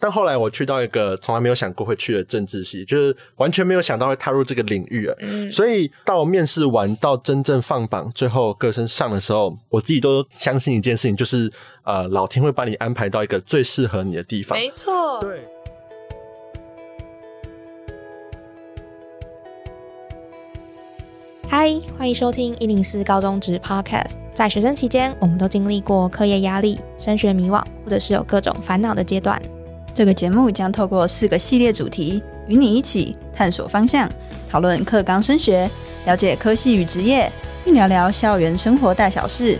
但后来我去到一个从来没有想过会去的政治系，就是完全没有想到会踏入这个领域啊。所以到面试完到真正放榜，最后个身上的时候，我自己都相信一件事情，就是呃，老天会把你安排到一个最适合你的地方。没错，对。嗨，欢迎收听一零四高中职 Podcast。在学生期间，我们都经历过课业压力、升学迷惘，或者是有各种烦恼的阶段。这个节目将透过四个系列主题，与你一起探索方向，讨论课纲升学，了解科系与职业，并聊聊校园生活大小事。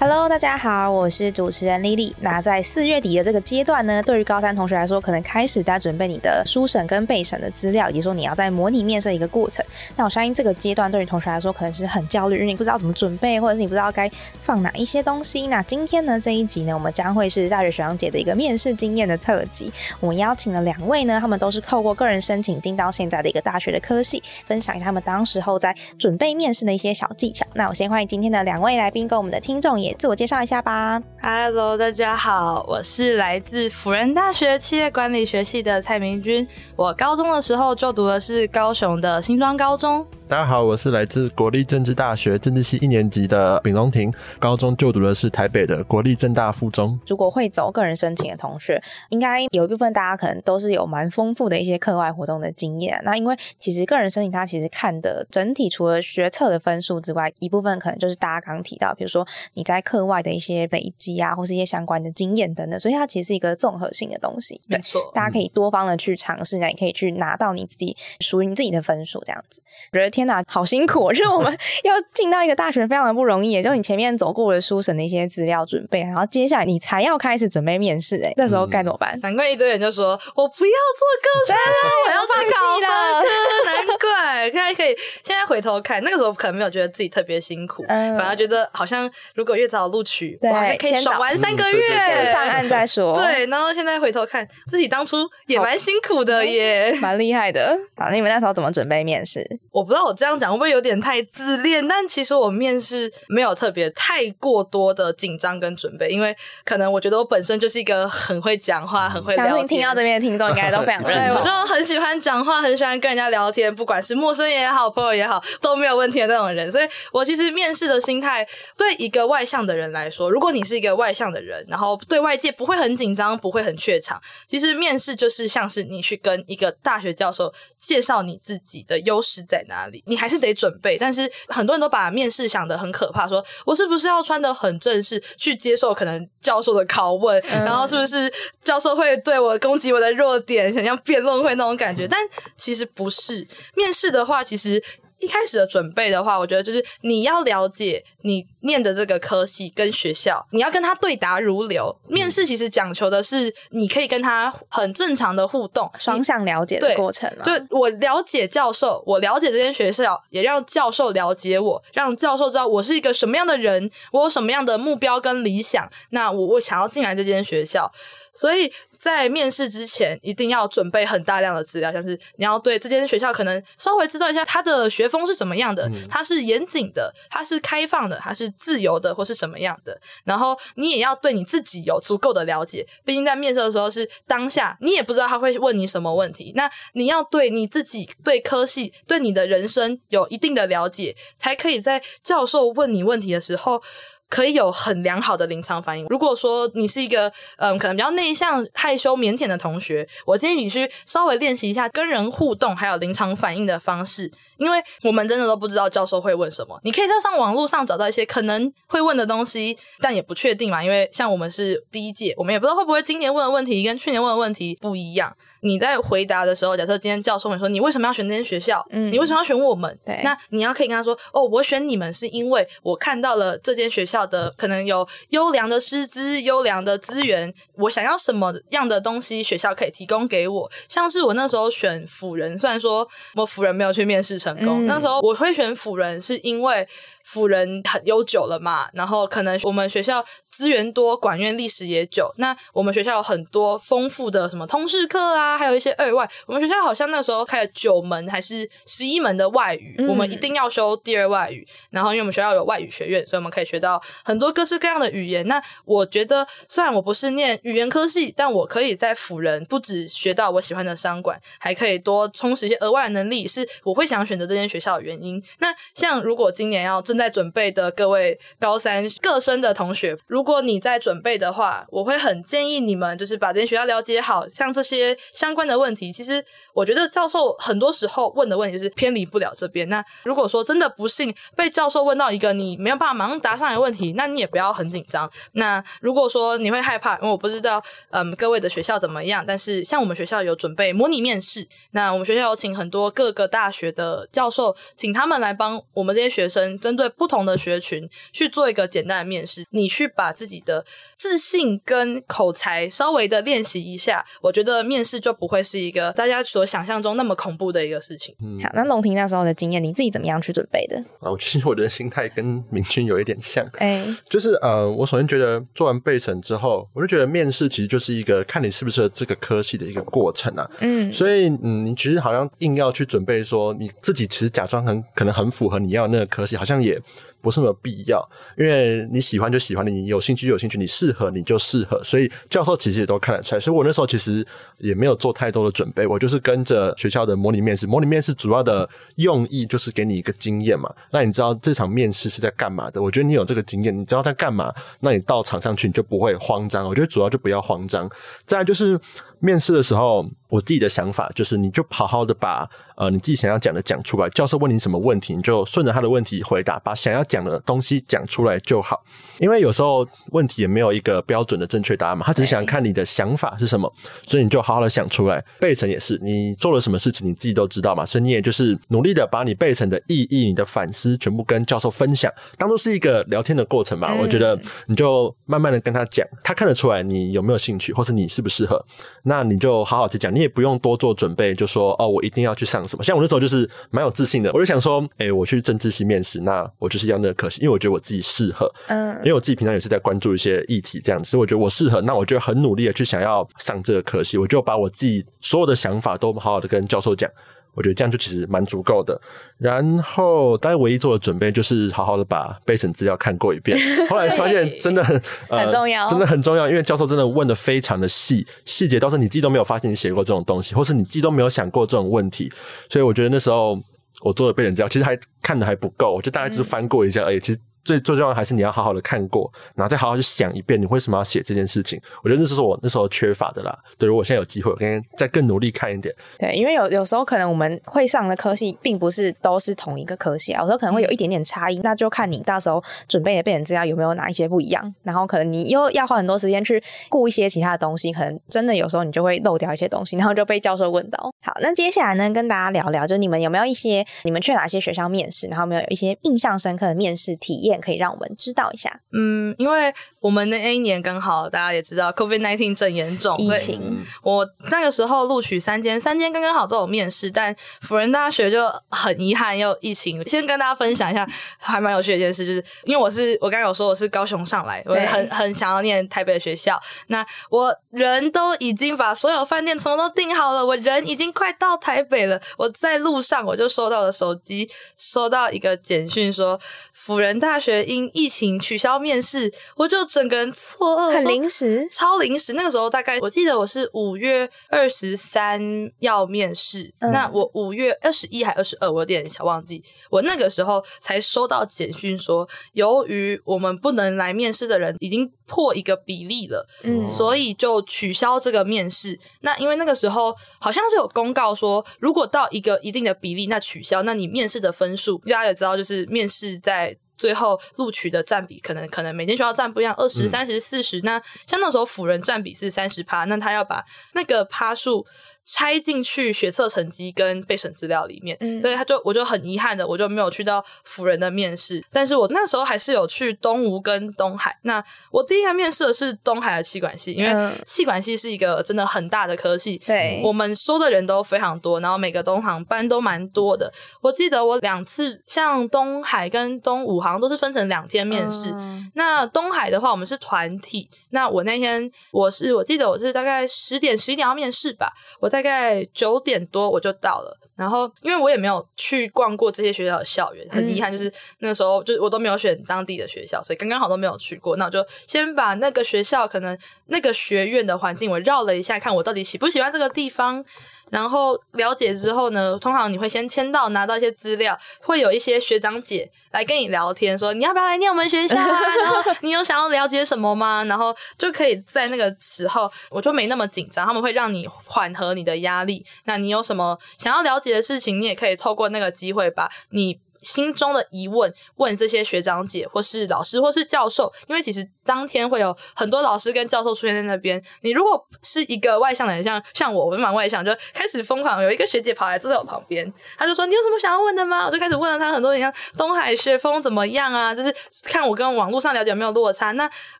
Hello，大家好，我是主持人 Lily。那在四月底的这个阶段呢，对于高三同学来说，可能开始在准备你的书审跟备审的资料，以及说你要在模拟面试的一个过程。那我相信这个阶段对于同学来说，可能是很焦虑，因为你不知道怎么准备，或者是你不知道该放哪一些东西。那今天呢，这一集呢，我们将会是大学学长姐的一个面试经验的特辑。我们邀请了两位呢，他们都是透过个人申请进到现在的一个大学的科系，分享一下他们当时候在准备面试的一些小技巧。那我先欢迎今天的两位来宾跟我们的听众也自我介绍一下吧。Hello，大家好，我是来自辅仁大学企业管理学系的蔡明君。我高中的时候就读的是高雄的新庄高中。大家好，我是来自国立政治大学政治系一年级的丙龙婷，高中就读的是台北的国立政大附中。如果会走个人申请的同学，应该有一部分大家可能都是有蛮丰富的一些课外活动的经验。那因为其实个人申请，它其实看的整体除了学测的分数之外，一部分可能就是大家刚提到，比如说你在课外的一些累积啊，或是一些相关的经验等等，所以它其实是一个综合性的东西。没错，大家可以多方的去尝试，那也可以去拿到你自己属于你自己的分数，这样子。觉得天哪，好辛苦！就是我们要进到一个大学，非常的不容易。也 就你前面走过的书审的一些资料准备，然后接下来你才要开始准备面试，哎，那时候该怎么办？难怪一堆人就说我不要做歌手了，我要做考本科。难怪现在可以，现在回头看，那个时候可能没有觉得自己特别辛苦，反而觉得好像如果越早录取，对，可以爽玩三个月，先上岸再说。对，然后现在回头看，自己当初也蛮辛苦的耶，蛮厉害的。好，你们那时候怎么准备面试？我不知道我这样讲会不会有点。太自恋，但其实我面试没有特别太过多的紧张跟准备，因为可能我觉得我本身就是一个很会讲话、很会聊天。相信听到这边的听众应该都非常 认同。我就很喜欢讲话，很喜欢跟人家聊天，不管是陌生也好，朋友也好，都没有问题的那种人。所以我其实面试的心态，对一个外向的人来说，如果你是一个外向的人，然后对外界不会很紧张，不会很怯场，其实面试就是像是你去跟一个大学教授介绍你自己的优势在哪里，你还是得准。备，但是很多人都把面试想的很可怕，说我是不是要穿的很正式去接受可能教授的拷问，然后是不是教授会对我攻击我的弱点，想像辩论会那种感觉？但其实不是，面试的话，其实。一开始的准备的话，我觉得就是你要了解你念的这个科系跟学校，你要跟他对答如流。面试其实讲求的是你可以跟他很正常的互动，双向了解的过程。对，我了解教授，我了解这间学校，也让教授了解我，让教授知道我是一个什么样的人，我有什么样的目标跟理想。那我我想要进来这间学校，所以。在面试之前，一定要准备很大量的资料，像是你要对这间学校可能稍微知道一下它的学风是怎么样的，它是严谨的，它是开放的，它是自由的，或是什么样的。然后你也要对你自己有足够的了解，毕竟在面试的时候是当下，你也不知道他会问你什么问题。那你要对你自己、对科系、对你的人生有一定的了解，才可以在教授问你问题的时候。可以有很良好的临场反应。如果说你是一个嗯，可能比较内向、害羞、腼腆的同学，我建议你去稍微练习一下跟人互动还有临场反应的方式，因为我们真的都不知道教授会问什么。你可以在上网络上找到一些可能会问的东西，但也不确定嘛。因为像我们是第一届，我们也不知道会不会今年问的问题跟去年问的问题不一样。你在回答的时候，假设今天教授问说你为什么要选这间学校？嗯，你为什么要选我们？对，那你要可以跟他说，哦，我选你们是因为我看到了这间学校的可能有优良的师资、优良的资源，我想要什么样的东西，学校可以提供给我。像是我那时候选辅仁，虽然说我辅仁没有去面试成功，那时候我会选辅仁是因为。辅仁很悠久了嘛，然后可能我们学校资源多，管院历史也久。那我们学校有很多丰富的什么通识课啊，还有一些二外。我们学校好像那时候开了九门还是十一门的外语，我们一定要修第二外语。然后因为我们学校有外语学院，所以我们可以学到很多各式各样的语言。那我觉得，虽然我不是念语言科系，但我可以在辅仁不止学到我喜欢的商管，还可以多充实一些额外的能力，是我会想选择这间学校的原因。那像如果今年要正在准备的各位高三各生的同学，如果你在准备的话，我会很建议你们就是把这些学校了解好，像这些相关的问题，其实我觉得教授很多时候问的问题是偏离不了这边。那如果说真的不幸被教授问到一个你没有办法马上答上来的问题，那你也不要很紧张。那如果说你会害怕，因为我不知道嗯各位的学校怎么样，但是像我们学校有准备模拟面试，那我们学校有请很多各个大学的教授，请他们来帮我们这些学生针对不同的学群去做一个简单的面试，你去把自己的自信跟口才稍微的练习一下，我觉得面试就不会是一个大家所想象中那么恐怖的一个事情。嗯好，那龙婷那时候的经验，你自己怎么样去准备的？啊，我其实我的心态跟明君有一点像，哎，就是呃，我首先觉得做完备审之后，我就觉得面试其实就是一个看你是不是这个科系的一个过程啊。嗯，所以嗯，你其实好像硬要去准备说你自己其实假装很可能很符合你要那个科系，好像也。it. 不是没有必要，因为你喜欢就喜欢，你有兴趣就有兴趣，你适合你就适合，所以教授其实也都看得出来。所以我那时候其实也没有做太多的准备，我就是跟着学校的模拟面试。模拟面试主要的用意就是给你一个经验嘛，那你知道这场面试是在干嘛的？我觉得你有这个经验，你知道在干嘛，那你到场上去你就不会慌张。我觉得主要就不要慌张。再就是面试的时候，我自己的想法就是，你就好好的把。呃，你自己想要讲的讲出来。教授问你什么问题，你就顺着他的问题回答，把想要讲的东西讲出来就好。因为有时候问题也没有一个标准的正确答案嘛，他只是想看你的想法是什么，所以你就好好的想出来。背成也是，你做了什么事情你自己都知道嘛，所以你也就是努力的把你背成的意义、你的反思全部跟教授分享，当做是一个聊天的过程吧。我觉得你就慢慢的跟他讲，他看得出来你有没有兴趣，或是你适不适合，那你就好好去讲，你也不用多做准备，就说哦，我一定要去上。什么？像我那时候就是蛮有自信的，我就想说，哎，我去政治系面试，那我就是要那个科系，因为我觉得我自己适合，嗯，因为我自己平常也是在关注一些议题这样子，所以我觉得我适合，那我就很努力的去想要上这个科系，我就把我自己所有的想法都好好的跟教授讲。我觉得这样就其实蛮足够的。然后，大家唯一做的准备就是好好的把备审资料看过一遍。后来发现真的很 很重要，真的很重要，因为教授真的问的非常的细，细节倒是你自己都没有发现你写过这种东西，或是你自己都没有想过这种问题。所以我觉得那时候我做的备审资料其实还看的还不够，我就大概只是翻过一下而已。其实。最最重要的还是你要好好的看过，然后再好好去想一遍，你为什么要写这件事情？我觉得那是我那时候缺乏的啦。对，如果现在有机会，我跟再更努力看一点。对，因为有有时候可能我们会上的科系并不是都是同一个科系啊，有时候可能会有一点点差异，那就看你到时候准备的背景资料有没有哪一些不一样。然后可能你又要花很多时间去顾一些其他的东西，可能真的有时候你就会漏掉一些东西，然后就被教授问到。好，那接下来呢，跟大家聊聊，就你们有没有一些你们去哪些学校面试，然后没有一些印象深刻的面试体验，可以让我们知。道一下，嗯，因为我们那一年刚好大家也知道，COVID nineteen 正严重，疫情。我那个时候录取三间，三间刚刚好都有面试，但辅仁大学就很遗憾又疫情。先跟大家分享一下，还蛮有趣的一件事，就是因为我是我刚刚有说我是高雄上来，我很很想要念台北的学校，那我人都已经把所有饭店什么都订好了，我人已经快到台北了，我在路上我就收到了手机收到一个简讯说，辅仁大学因疫情。取消面试，我就整个人错愕，很临时，超临时。那个时候大概我记得我是五月二十三要面试，那我五月二十一还二十二，我有点小忘记。我那个时候才收到简讯说，由于我们不能来面试的人已经破一个比例了，嗯，所以就取消这个面试。那因为那个时候好像是有公告说，如果到一个一定的比例，那取消，那你面试的分数，大家也知道，就是面试在。最后录取的占比可能可能每间学校占不一样，二十三十四十。那像那时候辅仁占比是三十趴，那他要把那个趴数拆进去学测成绩跟备审资料里面，嗯所以他就我就很遗憾的，我就没有去到辅仁的面试，但是我那时候还是有去东吴跟东海。那我第一个面试的是东海的气管系，因为嗯气管系是一个真的很大的科系，对我们收的人都非常多，然后每个东航班都蛮多的。我记得我两次，像东海跟东武好像都是分成两天面试。嗯那东海的话，我们是团体。那我那天我是我记得我是大概十点十一点要面试吧，我大概九点多我就到了。然后因为我也没有去逛过这些学校的校园，很遗憾，就是那时候就我都没有选当地的学校，所以刚刚好都没有去过。那我就先把那个学校可能那个学院的环境我绕了一下，看我到底喜不喜欢这个地方。然后了解之后呢，通常你会先签到，拿到一些资料，会有一些学长姐来跟你聊天，说你要不要来念我们学校啊？然后你有想要了解什么吗？然后就可以在那个时候，我就没那么紧张，他们会让你缓和你的压力。那你有什么想要了解的事情，你也可以透过那个机会把你。心中的疑问问这些学长姐，或是老师，或是教授，因为其实当天会有很多老师跟教授出现在那边。你如果是一个外向的人，像像我，我蛮外向，就开始疯狂。有一个学姐跑来坐在我旁边，她就说：“你有什么想要问的吗？”我就开始问了她很多，你像东海学风怎么样啊？就是看我跟网络上了解有没有落差。那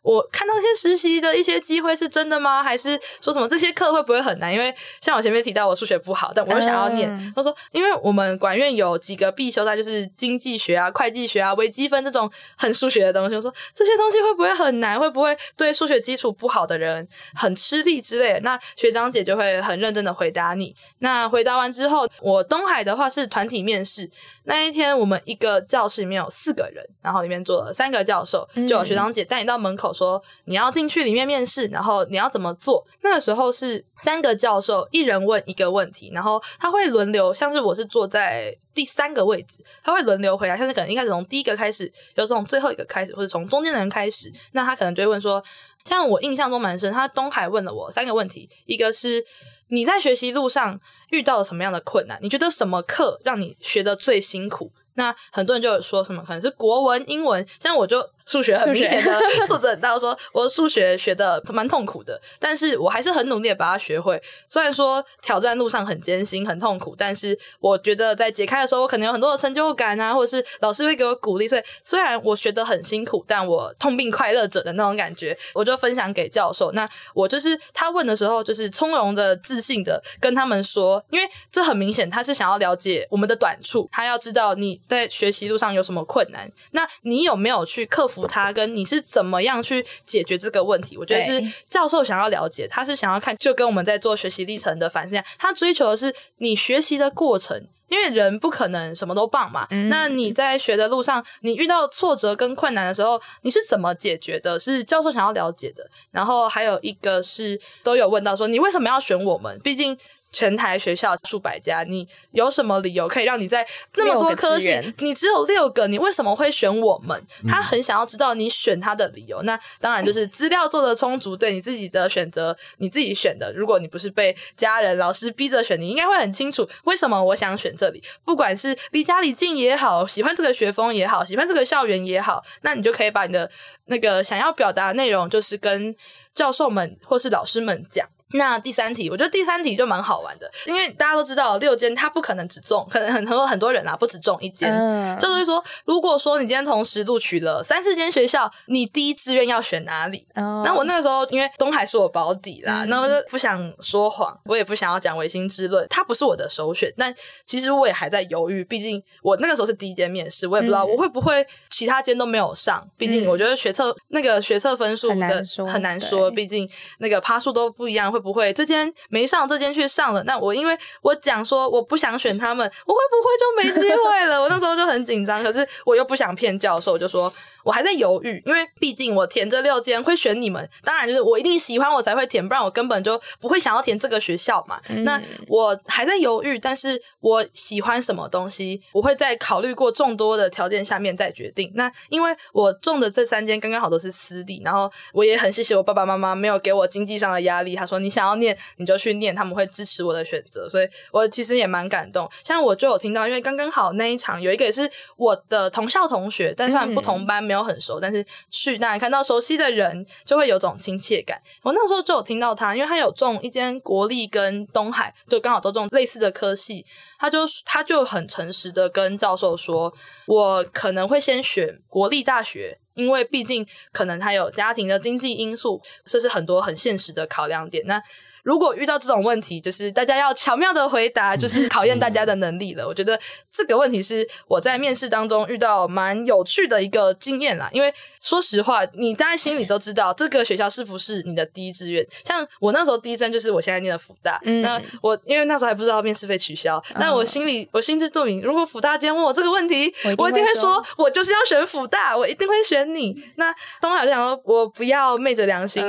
我看到那些实习的一些机会是真的吗？还是说什么这些课会不会很难？因为像我前面提到，我数学不好，但我又想要念。嗯他说，因为我们管院有几个必修课，就是经济学啊、会计学啊、微积分这种很数学的东西。我说这些东西会不会很难？会不会对数学基础不好的人很吃力之类的？那学长姐就会很认真的回答你。那回答完之后，我东海的话是团体面试。那一天我们一个教室里面有四个人，然后里面坐了三个教授，就有学长姐带你到门口说你要进去里面面试，然后你要怎么做。那个时候是三个教授，一人问一个问题，然后他会轮流，像是我是坐在第三个位置，他会轮流回答，像是可能一开始从第一个开始，有从最后一个开始，或者从中间的人开始，那他可能就会问说，像我印象中蛮深，他东海问了我三个问题，一个是你在学习路上遇到了什么样的困难？你觉得什么课让你学的最辛苦？那很多人就有说什么可能是国文、英文，像我就数学很明显的 作者很到说，我数学学的蛮痛苦的，但是我还是很努力的把它学会。虽然说挑战路上很艰辛、很痛苦，但是我觉得在解开的时候，我可能有很多的成就感啊，或者是老师会给我鼓励。所以虽然我学的很辛苦，但我痛并快乐着的那种感觉，我就分享给教授。那我就是他问的时候，就是从容的、自信的跟他们说，因为这很明显他是想要了解我们的短处，他要知道你在学习路上有什么困难，那你有没有去克服它，跟你是怎么样去解决这个问题？我觉得是教授想要了解，他是想要看，就跟我们在做学习历程的反思一样，他追求的是你学习的过程。因为人不可能什么都棒嘛，那你在学的路上，你遇到挫折跟困难的时候，你是怎么解决的？是教授想要了解的。然后还有一个是都有问到说，你为什么要选我们？毕竟全台学校数百家，你有什么理由可以让你在那么多科系你只有六个，你为什么会选我们？他很想要知道你选他的理由。那当然就是资料做的充足，对你自己的选择，你自己选的。如果你不是被家人、老师逼着选，你应该会很清楚为什么我想选这里。不管是离家里近也好，喜欢这个学风也好，喜欢这个校园也好，那你就可以把你的那个想要表达的内容，就是跟教授们或是老师们讲。那第三题，我觉得第三题就蛮好玩的，因为大家都知道六间它不可能只中，可能很多很多人啊不只中一间。嗯教授会说，如果说你今天同时录取了三四间学校，你第一志愿要选哪里？哦那我那个时候因为东海是我保底啦，嗯那我就不想说谎，我也不想要讲违心之论，它不是我的首选。但其实我也还在犹豫，毕竟我那个时候是第一间面试，我也不知道嗯我会不会其他间都没有上。毕竟嗯我觉得学测那个学测分数很的难说很难说，毕竟那个趴数都不一样，会不会这间没上，这间去上了？那我因为我讲说我不想选他们，我会不会就没机会了？我那时候就很紧张，可是我又不想骗教授，就说我还在犹豫，因为毕竟我填这六间会选你们，当然就是我一定喜欢我才会填，不然我根本就不会想要填这个学校嘛。那我还在犹豫，但是我喜欢什么东西，我会在考虑过众多的条件下面再决定。那因为我中的这三间刚刚好都是私立，然后我也很谢谢我爸爸妈妈没有给我经济上的压力，他说你你想要念你就去念，他们会支持我的选择，所以我其实也蛮感动。像我就有听到，因为刚刚好那一场有一个也是我的同校同学，但虽然不同班没有很熟，但是去那看到熟悉的人就会有种亲切感。我那时候就有听到他，因为他有中一间国立跟东海，就刚好都中类似的科系，他就他就很诚实的跟教授说，我可能会先选国立大学。因为毕竟可能他有家庭的经济因素，这是很多很现实的考量点。那如果遇到这种问题，就是大家要巧妙的回答，就是考验大家的能力了。我觉得这个问题是我在面试当中遇到蛮有趣的一个经验啦。因为说实话，你大家心里都知道这个学校是不是你的第一志愿。像我那时候第一志愿就是我现在念的福大，那我因为那时候还不知道面试被取消，但我心里我心知肚明，如果福大今天问我这个问题，我一定会说，我就是要选福大，我一定会选你。那东海就想说，我不要昧着良心，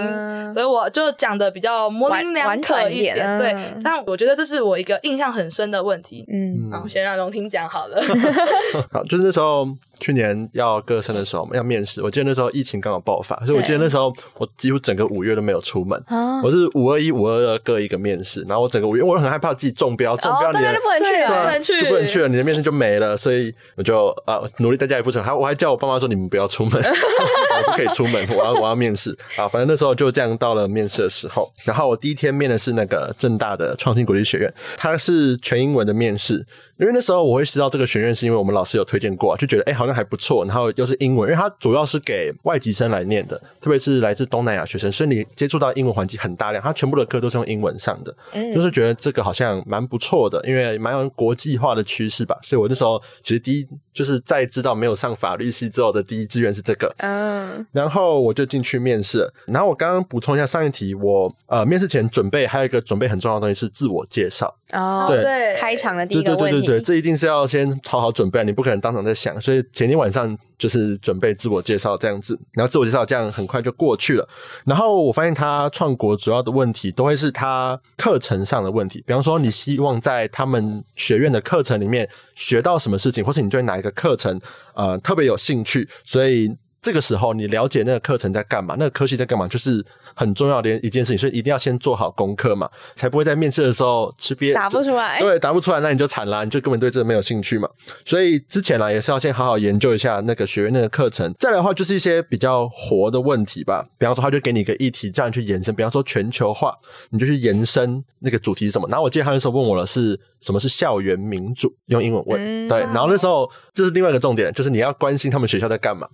所以我就讲的比较模棱两。可一点，对，但我觉得这是我一个印象很深的问题。嗯，好，先让荣婷讲好了。好，就是那时候。去年要歌声的时候，要面试。我记得那时候疫情刚好爆发，所以我记得那时候我几乎整个五月都没有出门。我是五二一、五二二各一个面试，然后我整个五月我很害怕自己中标，中标你就不能去，不能去，就不能去了，你的面试就没了。所以我就啊努力在家也不成，还我还叫我爸妈说你们不要出门，我不可以出门，我要我要面试啊。反正那时候就这样到了面试的时候，然后我第一天面的是那个正大的创新国际学院，它是全英文的面试。因为那时候我会知道这个学院，是因为我们老师有推荐过，就觉得哎好像还不错。然后又是英文，因为它主要是给外籍生来念的，特别是来自东南亚学生，所以你接触到英文环境很大量。它全部的课都是用英文上的，就是觉得这个好像蛮不错的，因为蛮有国际化的趋势吧。所以我那时候其实第一就是在知道没有上法律系之后的第一志愿是这个，嗯，然后我就进去面试。然后我刚刚补充一下上一题，我呃面试前准备还有一个准备很重要的东西是自我介绍哦，对，开场的第一个问题。对对对，这一定是要先好好准备，你不可能当场在想，所以前天晚上就是准备自我介绍这样子，然后自我介绍这样很快就过去了。然后我发现他创国主要的问题都会是他课程上的问题，比方说你希望在他们学院的课程里面学到什么事情，或是你对哪一个课程呃特别有兴趣，所以。这个时候，你了解那个课程在干嘛，那个科系在干嘛，就是很重要的一件事情，所以一定要先做好功课嘛，才不会在面试的时候吃瘪，答不出来。对，答不出来，那你就惨了，你就根本对这个没有兴趣嘛。所以之前呢，也是要先好好研究一下那个学院那个课程。再来的话，就是一些比较活的问题吧，比方说，他就给你一个议题，叫你去延伸。比方说全球化，你就去延伸那个主题是什么。然后我记得他那时候问我的是。什么是校园民主？用英文问，对。然后那时候这是另外一个重点，就是你要关心他们学校在干嘛。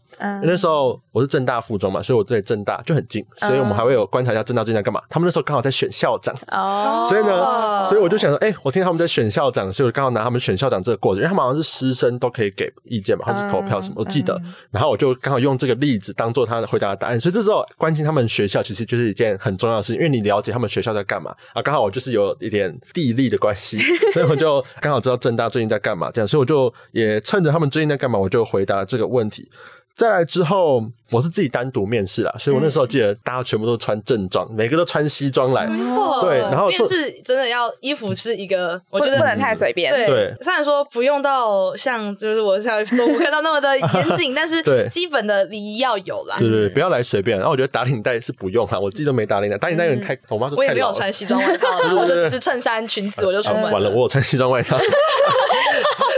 那时候我是正大附中嘛，所以我对正大就很近，所以我们还会有观察一下正大最近在干嘛。他们那时候刚好在选校长，哦，所以呢，所以我就想说，哎，我听他们在选校长，所以我刚好拿他们选校长这个过程，因为他们好像是师生都可以给意见嘛，或者投票什么，我记得。然后我就刚好用这个例子当做他的回答的答案。所以这时候关心他们学校，其实就是一件很重要的事情，因为你了解他们学校在干嘛啊。刚好我就是有一点地利的关系。所以我就刚好知道正大最近在干嘛，这样，所以我就也趁着他们最近在干嘛，我就回答这个问题。再来之后，我是自己单独面试啦，所以我那时候记得大家全部都穿正装，每个都穿西装来，没错。对，然后面试真的要衣服是一个，我觉得不能太随便。对，虽然说不用到像就是我像中午看到那么的严谨，但是基本的礼仪要有啦。对对，不要来随便。然后我觉得打领带是不用哈，我自己都没打领带，打领带有点太，我妈说我也没有穿西装外套，我就只 是衬衫裙子我就出门。完了，我有穿西装外套。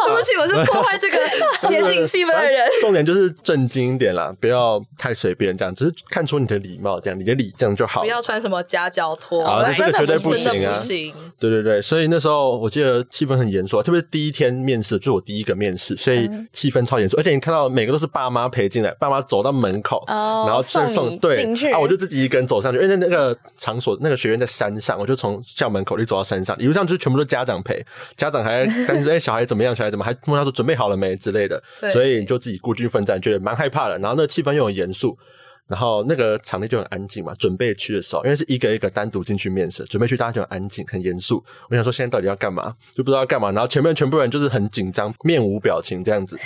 对不起，我是破坏这个严谨气氛的人。重点就是正经一点啦，不要太随便这样，只是看出你的礼貌，这样你的礼这样就好。不要穿什么夹脚拖，这个绝对不行啊！对对对，所以那时候我记得气氛很严肃，特别是第一天面试，就是我第一个面试，所以气氛超严肃。而且你看到每个都是爸妈陪进来，爸妈走到门口，然后送送对啊，我就自己一个人走上去，因为那那个场所那个学院在山上，我就从校门口一走到山上，一路上就是全部都家长陪，家长还担心哎小孩怎么样，小孩怎还问他说准备好了没之类的，所以你就自己孤军奋战，觉得蛮害怕的。然后那气氛又很严肃。然后那个场地就很安静嘛，准备去的时候，因为是一个一个单独进去面试，准备去大家就很安静、很严肃。我想说现在到底要干嘛，就不知道要干嘛。然后前面全部人就是很紧张，面无表情这样子。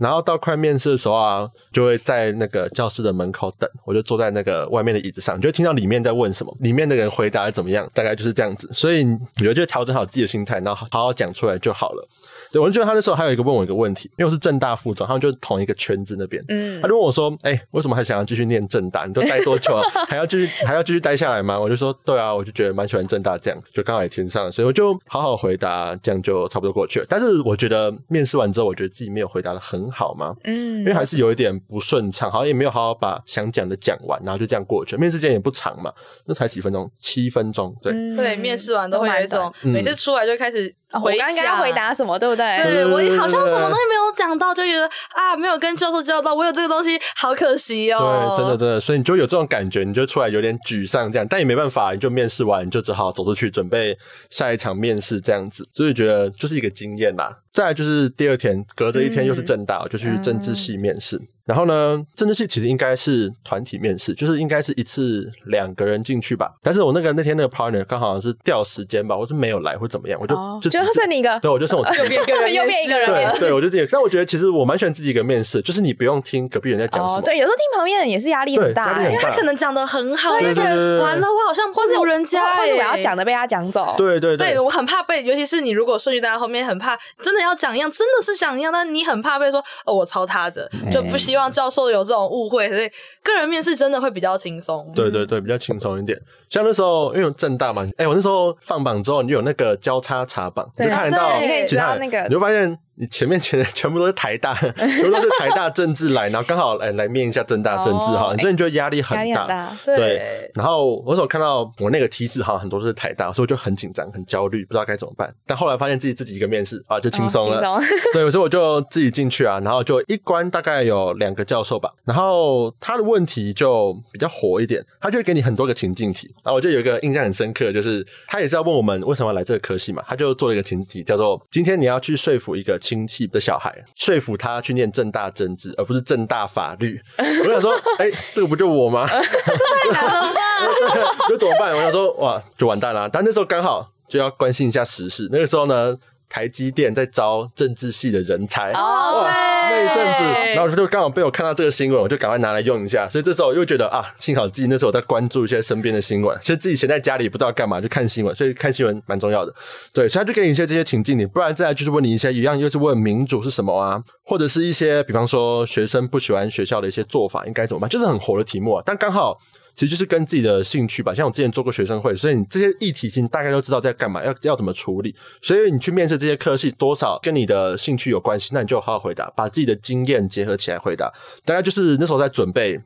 然后到快面试的时候啊，就会在那个教室的门口等，我就坐在那个外面的椅子上，就听到里面在问什么，里面的人回答怎么样，大概就是这样子。所以我觉得就调整好自己的心态，然后好好讲出来就好了。对，我就觉得他那时候还有一个问我一个问题，因为我是正大附中，他们就是同一个圈子那边，嗯，他就问我说：“哎、为什么还想要继续念正大？你都待多久了？还要继续 还要继续待下来吗？”我就说：“对啊，我就觉得蛮喜欢正大，这样就刚好也填上了，所以我就好好回答，这样就差不多过去了。但是我觉得面试完之后，我觉得自己没有回答的很好吗，嗯，因为还是有一点不顺畅，好像也没有好好把想讲的讲完，然后就这样过去。面试时间也不长嘛，那才几分钟，七分钟，对。对，面试完都会有一种嗯每次出来就开始回我刚刚要回答什么，对不对？对我对好像什么东西没有讲到，就觉得啊，没有跟教授交到，我有这个东西，好可惜哦。对，真的真的，所以你就有这种感觉，你就出来有点沮丧这样，但也没办法，你就面试完，你就只好走出去准备下一场面试这样子，所以觉得就是一个经验啦。再来就是第二天，隔着一天又是正大，我就去政治系面试。然后呢，政治系其实应该是团体面试，就是应该是一次两个人进去吧。但是我那个那天那个 partner 刚好是调时间吧，我是没有来或怎么样，我就、哦，就就剩你一个，对，我就剩我自己一个。人 又变一个人面试。对对，我就自己。但我觉得其实我蛮喜欢自己一个面试，就是你不用听隔壁人在讲什么，，哦对，有时候听旁边人也是压力很大，因为他可能讲的很好，完了，我好像或是人家或欸，者我要讲的被他讲走，对对对，我很怕被，尤其是你如果顺序待在后面，很怕真的要讲一样，真的是想一样，但你很怕被说哦，我抄他的，就不希望教授有这种误会，所以个人面试真的会比较轻松。对对对，比较轻松一点。像那时候，因为我正大嘛，哎、我那时候放榜之后，你有那个交叉查榜，你就看得到对你可以其他人，知道那个你就发现你前面全全部都是台大，全部都是台大政治来，然后刚好来来面一下政大政治哈，哦所以你觉得压力很压力很大。对然后我所看到我那个梯子哈很多都是台大，所以我就很紧张、很焦虑，不知道该怎么办。但后来发现自己自己一个面试啊，就轻松了。哦轻松 对，所以我就自己进去啊，然后就一关大概有两个教授吧，然后他的问题就比较火一点，他就会给你很多个情境题。然后我就有一个印象很深刻，就是他也是要问我们为什么要来这个科系嘛，他就做了一个情境题，叫做今天你要去说服一个亲戚的小孩，说服他去念正大政治，而不是正大法律。我想说，哎、这个不就我吗？就怎么办？我想说，哇，就完蛋了。但那时候刚好就要关心一下时事，那个时候呢，台积电在招政治系的人才。哦哇，那一阵子，对然后就刚好被我看到这个新闻，我就赶快拿来用一下。所以这时候我又觉得啊，幸好自己那时候在关注一些身边的新闻，其实自己闲在家里不知道干嘛，就看新闻，所以看新闻蛮重要的。对，所以他就给你一些这些情境你，不然再来就是问你一些一样，又是问民主是什么啊，或者是一些比方说学生不喜欢学校的一些做法应该怎么办，就是很火的题目啊。但刚好其实就是跟自己的兴趣吧，像我之前做过学生会，所以你这些议题其实大概都知道在干嘛，要要怎么处理。所以你去面试这些科系，多少跟你的兴趣有关系，那你就好好回答，把自己的经验结合起来回答。大概就是那时候在准备。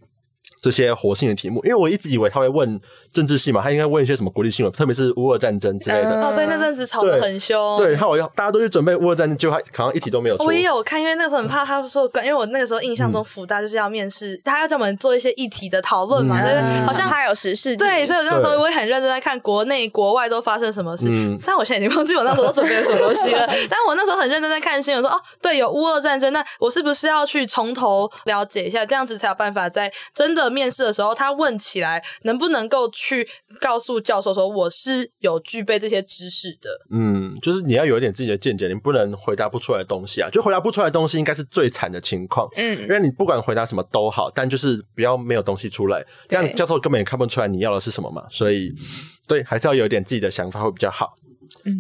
这些活性的题目，因为我一直以为他会问政治系嘛，他应该问一些什么国际新闻，特别是乌俄战争之类的。嗯哦，对，那阵子吵得很凶。对，还有大家都去准备乌俄战争，结果他好像一题都没有。我也有看，因为那时候很怕他说，因为我那个时候印象中福大就是要面试，他要叫我们做一些议题的讨论嘛？好像还有时事对，所以我那时候我也很认真在看国内国外都发生什么事。嗯虽然我现在已经忘记我那时候准备了什么东西了，但我那时候很认真在看新闻说，哦，对，有乌俄战争，那我是不是要去从头了解一下，这样子才有办法在真的面试的时候，他问起来能不能够去告诉教授说我是有具备这些知识的。嗯，就是你要有一点自己的见解，你不能回答不出来的东西啊。就回答不出来的东西，应该是最惨的情况。嗯因为你不管回答什么都好，但就是不要没有东西出来，这样教授根本也看不出来你要的是什么嘛。所以，对，还是要有一点自己的想法会比较好。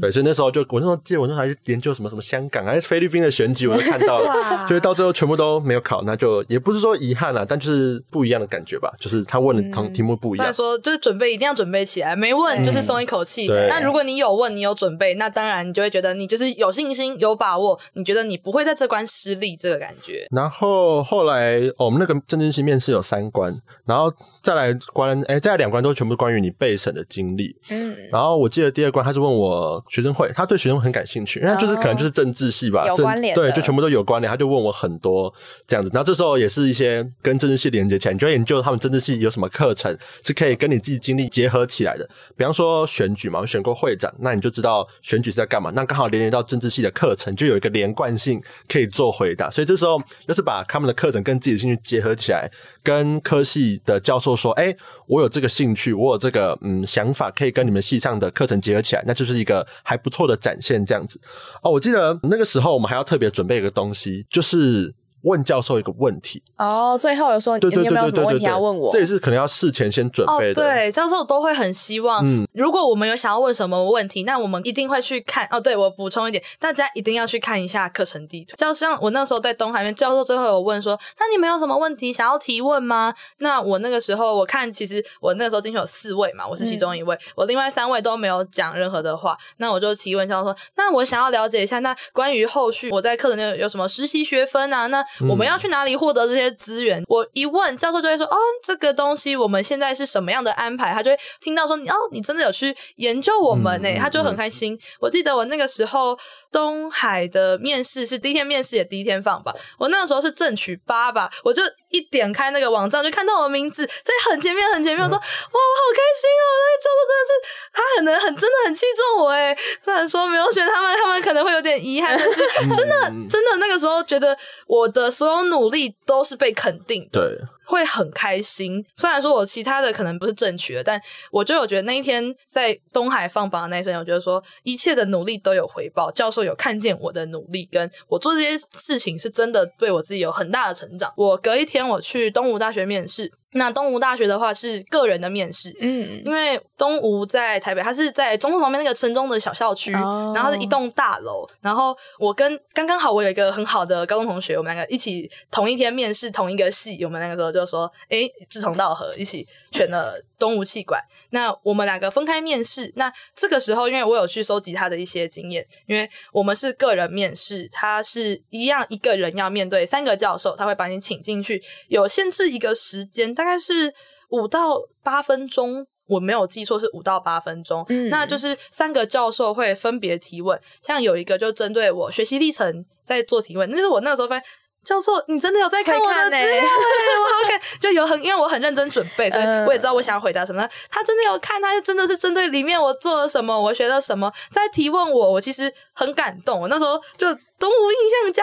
对，所以那时候就我那时候记得我那时候还是研究什么什么香港还是菲律宾的选举，我都看到了，就是到最后全部都没有考，那就也不是说遗憾啦，但就是不一样的感觉吧，就是他问的同题目不一样他。说就是准备一定要准备起来，没问就是松一口气。对那如果你有问，你有准备，那当然你就会觉得你就是有信心、有把握，你觉得你不会在这关失利，这个感觉。然后后来、哦我们那个政治系面试有三关，然后再来关，哎，再来两关都全部关于你备审的经历。嗯，然后我记得第二关他是问我学生会，他对学生会很感兴趣，因为他就是、哦可能就是政治系吧，政有关联对，就全部都有关联，他就问我很多这样子。然后这时候也是一些跟政治系连接起来，你就要研究他们政治系有什么课程是可以跟你自己经历结合起来的。比方说选举嘛，我选过会长，那你就知道选举是在干嘛，那刚好连接到政治系的课程，就有一个连贯性可以做回答。所以这时候就是把他们的课程跟自己的兴趣结合起来，跟科系的教授说：“哎、我有这个兴趣，我有这个嗯想法，可以跟你们系上的课程结合起来，那就是一个还不错的展现。”这样子哦，我记得那个时候我们还要特别准备一个东西，就是。问教授一个问题。哦，最后有说对对对你有没有什么问题要问我？这也是可能要事前先准哦，备的。对，教授都会很希望，嗯如果我们有想要问什么问题，那我们一定会去看。哦，对我补充一点，大家一定要去看一下课程地图。就像我那时候在东海面，教授最后有问说：“那你们有什么问题想要提问吗？”那我那个时候我看，其实我那个时候进去有四位嘛，我是其中一位，我另外三位都没有讲任何的话。那我就提问教授说：“那我想要了解一下，那关于后续我在课程内有什么实习学分啊？那我们要去哪里获得这些资源？”我一问，教授就会说：“哦，这个东西我们现在是什么样的安排？”他就会听到说：“你哦，你真的有去研究我们呢、他就很开心。我记得我那个时候东海的面试是第一天面试也第一天放吧，我那个时候是正取八吧，我就一点开那个网站就看到我的名字在很前面很前面，我说哇，我好开心哦！那个教授真的是他很能很真的很器重我诶，虽然说没有选他们，他们可能会有点遗憾，但是真的嗯真的那个时候觉得我的所有努力都是被肯定的。对，会很开心。虽然说我其他的可能不是正确的，但我就有觉得那一天在东海放榜的那一瞬间，我觉得说一切的努力都有回报。教授有看见我的努力，跟我做这些事情是真的对我自己有很大的成长。我隔一天我去东吴大学面试。那东吴大学的话是个人的面试，嗯，因为东吴在台北，它是在中正旁边那个城中的小校区，哦。然后是一栋大楼。然后我跟刚刚好，我有一个很好的高中同学，我们两个一起同一天面试同一个系，我们那个时候就说，诶，志同道合，一起选了东吴气管。那我们两个分开面试。那这个时候，因为我有去收集他的一些经验，因为我们是个人面试，他是一样一个人要面对三个教授，他会把你请进去，有限制一个时间，大概是五到八分钟。我没有记错是五到八分钟，嗯那就是三个教授会分别提问，像有一个就针对我学习历程在做提问，那是我那时候发现。教授，你真的有在看我的资料、欸？欸我好看，就有很，因为我很认真准备，所以嗯我也知道我想要回答什么。他真的有看，他就真的是针对里面我做了什么，我学了什么，在提问我。我其实很感动，我那时候就东吴印象 加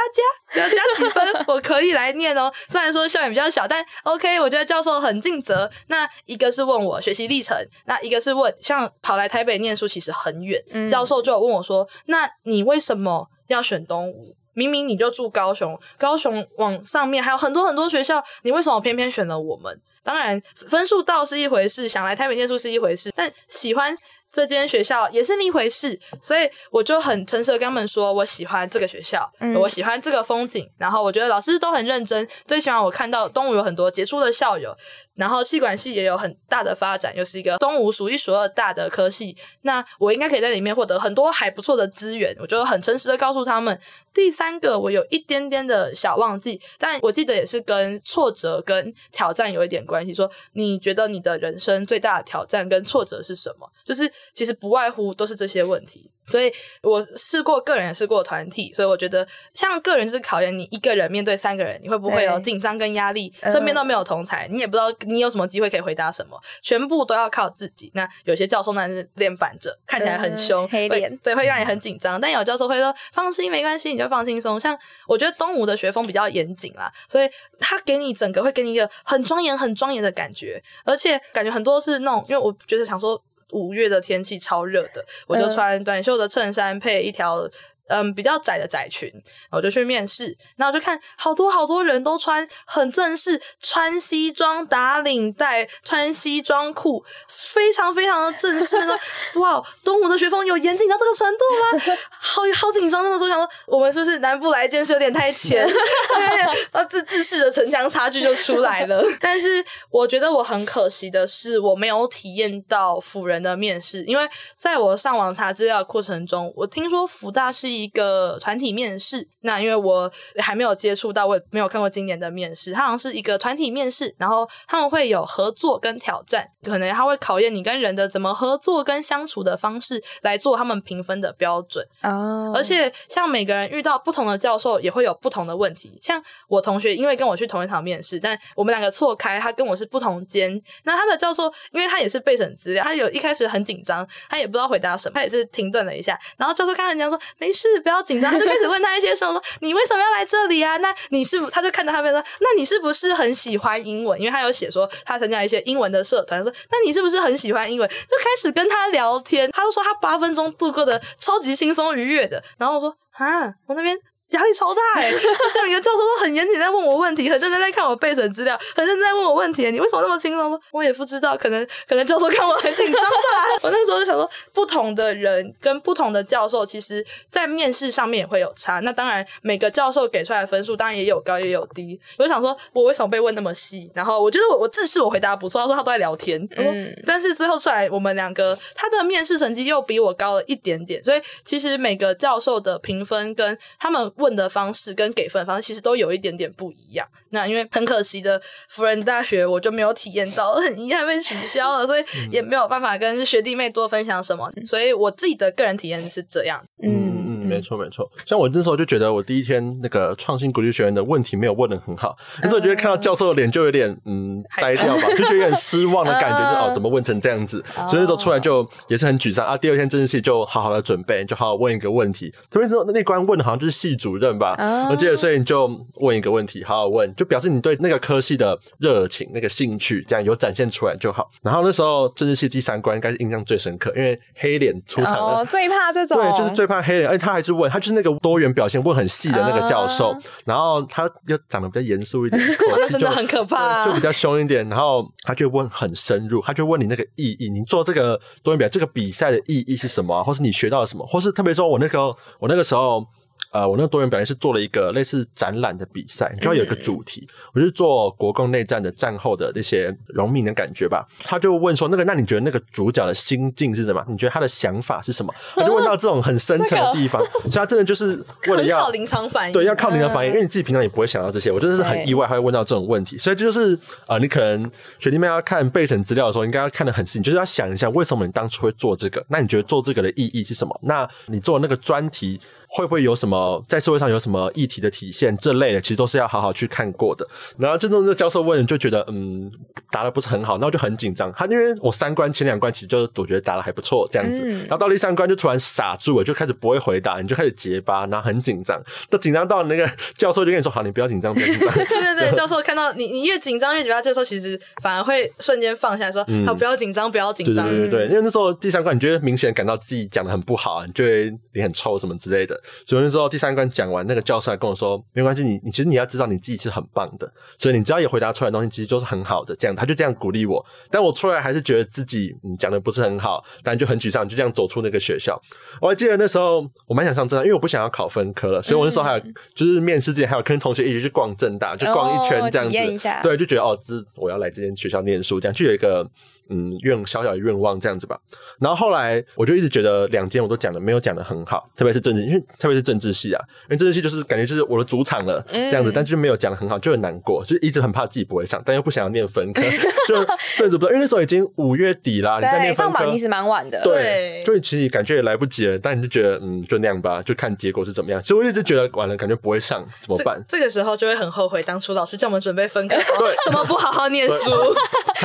加，加加几分，我可以来念哦。虽然说校园比较小，但 OK，我觉得教授很尽责。那一个是问我学习历程，那一个是问像跑来台北念书其实很远，嗯教授就有问我说：“那你为什么要选东吴？”明明你就住高雄，高雄往上面还有很多很多学校，你为什么偏偏选了我们？当然，分数到是一回事，想来台北念书是一回事，但喜欢这间学校也是另一回事。所以我就很诚实的跟他们说，我喜欢这个学校，嗯我喜欢这个风景，然后我觉得老师都很认真，最起码我看到东吴有很多杰出的校友，然后气管系也有很大的发展，又是一个东吴数一数二大的科系，那我应该可以在里面获得很多还不错的资源。我就很诚实的告诉他们。第三个，我有一点点的小忘记，但我记得也是跟挫折跟挑战有一点关系。说你觉得你的人生最大的挑战跟挫折是什么？就是其实不外乎都是这些问题。所以我试过个人，也试过团体，所以我觉得像个人就是考验你一个人面对三个人，你会不会有紧张跟压力？嗯身边都没有同才，你也不知道你有什么机会可以回答什么，全部都要靠自己。那有些教授呢是脸板着，看起来很凶，嗯黑会脸对，会让你很紧张。但有教授会说放心，没关系，你就放轻松。像我觉得东吴的学风比较严谨啦，所以他给你整个会给你一个很庄严、很庄严的感觉，而且感觉很多是那种，因为我觉得想说。五月的天气超热的，我就嗯。穿短袖的衬衫配一条嗯比较窄的窄裙，我就去面试，然后我就看好多好多人都穿很正式，穿西装打领带，穿西装裤，非常非常的正式呢。哇，东吴的学风有严谨到这个程度吗？好好紧张，那个时候想说，我们是不是南部来见识有点太浅，啊自自视的城乡差距就出来了。但是我觉得我很可惜的是，我没有体验到辅仁的面试，因为在我上网查资料的过程中，我听说福大是一个团体面试。那因为我还没有接触到，我也没有看过今年的面试，它好像是一个团体面试，然后他们会有合作跟挑战，可能他会考验你跟人的怎么合作跟相处的方式来做他们评分的标准。哦而且像每个人遇到不同的教授，也会有不同的问题。像我同学，因为跟我去同一场面试，但我们两个错开，他跟我是不同间。那他的教授，因为他也是备审资料，他有一开始很紧张，他也不知道回答什么，他也是停顿了一下。然后教授看人家说没事，不要紧张，他就开始问他一些什么，说你为什么要来这里啊？那你是不他就看到他们说，那你是不是很喜欢英文？因为他有写说他参加一些英文的社团，说那你是不是很喜欢英文？就开始跟他聊天，他就说他八分钟度过的超级轻松愉悦的。然后我说啊，我那边压力超大哎！但每个教授都很严谨，在问我问题，很认真在看我备审资料，很认真在问我问题。你为什么那么轻松？我也不知道，可能可能教授看我很紧张吧。我那时候就想说，不同的人跟不同的教授，其实在面试上面也会有差。那当然，每个教授给出来的分数当然也有高也有低。我就想说，我为什么被问那么细？然后我觉得我我自视我回答不错，他说他都在聊天。嗯，但是最后出来，我们两个他的面试成绩又比我高了一点点，所以其实每个教授的评分跟他们。问的方式跟给分方式其实都有一点点不一样。那因为很可惜的，辅仁大学我就没有体验到，很遗憾被取消了，所以也没有办法跟学弟妹多分享什么。所以我自己的个人体验是这样。嗯嗯。没错没错，像我那时候就觉得我第一天那个创新鼓励学院的问题没有问的很好，那时候觉得看到教授的脸就有点嗯呆掉吧，就觉得有点失望的感觉，就哦怎么问成这样子，所以那时候出来就也是很沮丧啊。第二天正式系就好好的准备，就好好问一个问题，特别是那关问的好像就是系主任吧，我记得所以你就问一个问题，好好问，就表示你对那个科系的热情、那个兴趣这样有展现出来就好。然后那时候政治系第三关应该是印象最深刻，因为黑脸出场了，最怕这种，对，就是最怕黑脸，而且他还。是问他就是那个多元表现问很细的那个教授，然后他又长得比较严肃一点，那真的很可怕，就比较凶一点。然后他就问很深入，他就问你那个意义，你做这个多元表这个比赛的意义是什么，或是你学到了什么，或是特别说我那个我那个时候。呃，我那个多元表演是做了一个类似展览的比赛，就要有一个主题，我就做国共内战的战后的那些农民的感觉吧。他就问说：“那个，那你觉得那个主角的心境是什么？你觉得他的想法是什么？”他就问到这种很深层的地方，所以他真的就是为了要 靠临场反应，对，要靠临场反应，因为你自己平常也不会想到这些。我真的是很意外，他会问到这种问题。所以这就是呃，你可能学弟妹要看备审资料的时候，应该要看得很细，就是要想一下为什么你当初会做这个？那你觉得做这个的意义是什么？那你做那个专题。会不会有什么在社会上有什么议题的体现？这类的其实都是要好好去看过的。然后这种这教授问，就觉得嗯答的不是很好，那我就很紧张。他因为我三关前两关其实就我觉得答的还不错这样子，然后到第三关就突然傻住了，就开始不会回答，你就开始结巴，然后很紧张。都紧张到那个教授就跟你说：“好，你不要紧张，不要紧张。”对对对，教授看到你你越紧张越结巴，教授其实反而会瞬间放下，说：“好，不要紧张，不要紧张。”对对对对，因为那时候第三关你觉得明显感到自己讲的很不好，你就会脸很臭什么之类的。所以那时候第三关讲完，那个教授还跟我说：“没关系，你你其实你要知道你自己是很棒的，所以你只要有回答出来的东西，其实就是很好的。”这样他就这样鼓励我。但我出来还是觉得自己嗯讲的不是很好，但就很沮丧，就这样走出那个学校。我还记得那时候我蛮想上正大，因为我不想要考分科了，所以我那时候还有就是面试之前还有跟同学一起去逛正大，就逛一圈这样子，对，就觉得哦，这我要来这间学校念书，这样就有一个。嗯，愿小小的愿望这样子吧。然后后来我就一直觉得两间我都讲的没有讲的很好，特别是政治，因为特别是政治系啊，因为政治系就是感觉就是我的主场了这样子，但就没有讲的很好，就很难过，就一直很怕自己不会上，但又不想要念分科，就政治不，因为那时候已经五月底啦，你在念分科其实蛮晚的，对，就其实感觉也来不及了，但你就觉得嗯，就那样吧，就看结果是怎么样。所以我一直觉得完了，感觉不会上怎么办？这个时候就会很后悔，当初老师叫我们准备分科，对，怎么不好好念书？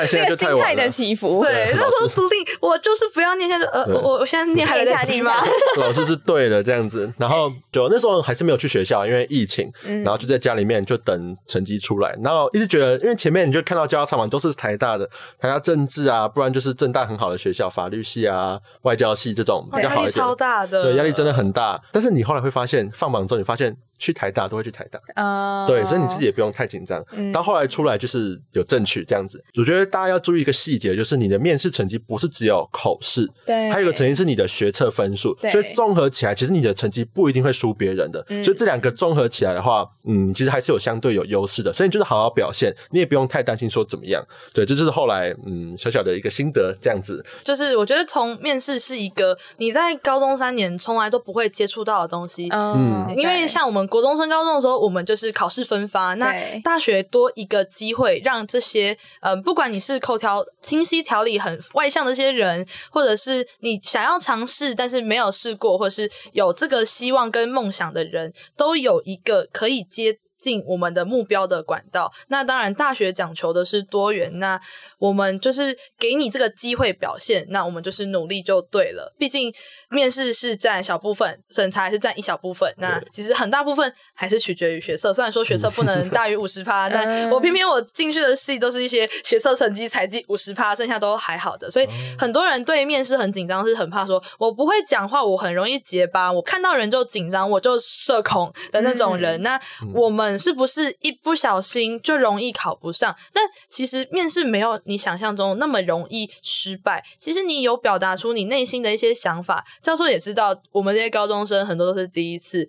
这个心态的起伏，对。那时候笃定，我就是不要念下去。呃，我我现在念还在急吗？老师是对的，这样子。然后就那时候还是没有去学校，因为疫情。然后就在家里面就等成绩出来。然后一直觉得，因为前面你就看到教场嘛，都是台大的，台大政治啊，不然就是政大很好的学校，法律系啊、外交系这种比较好一点。超大的，对，压力真的很大。但是你后来会发现，放榜之后你发现。去台大都会去台大，啊，对，所以你自己也不用太紧张。到后来出来就是有正取这样子，我觉得大家要注意一个细节，就是你的面试成绩不是只有口试，对，还有一个成绩是你的学测分数，所以综合起来，其实你的成绩不一定会输别人的。所以这两个综合起来的话，嗯，其实还是有相对有优势的。所以你就是好好表现，你也不用太担心说怎么样。对，这就是后来嗯小小的一个心得，这样子。就是我觉得从面试是一个你在高中三年从来都不会接触到的东西，嗯，因为像我们。国中升高中的时候，我们就是考试分发。那大学多一个机会，让这些嗯，不管你是口条清晰、条理很外向的这些人，或者是你想要尝试但是没有试过，或者是有这个希望跟梦想的人，都有一个可以接。进我们的目标的管道。那当然，大学讲求的是多元，那我们就是给你这个机会表现，那我们就是努力就对了。毕竟面试是占小部分，审查还是占一小部分。那其实很大部分还是取决于学测。虽然说学测不能大于五十趴，但我偏偏我进去的系都是一些学测成绩才进五十趴，剩下都还好的。所以很多人对面试很紧张，是很怕说我不会讲话，我很容易结巴，我看到人就紧张，我就社恐的那种人。那我们是不是一不小心就容易考不上？但其实面试没有你想象中那么容易失败。其实你有表达出你内心的一些想法，教授也知道，我们这些高中生很多都是第一次，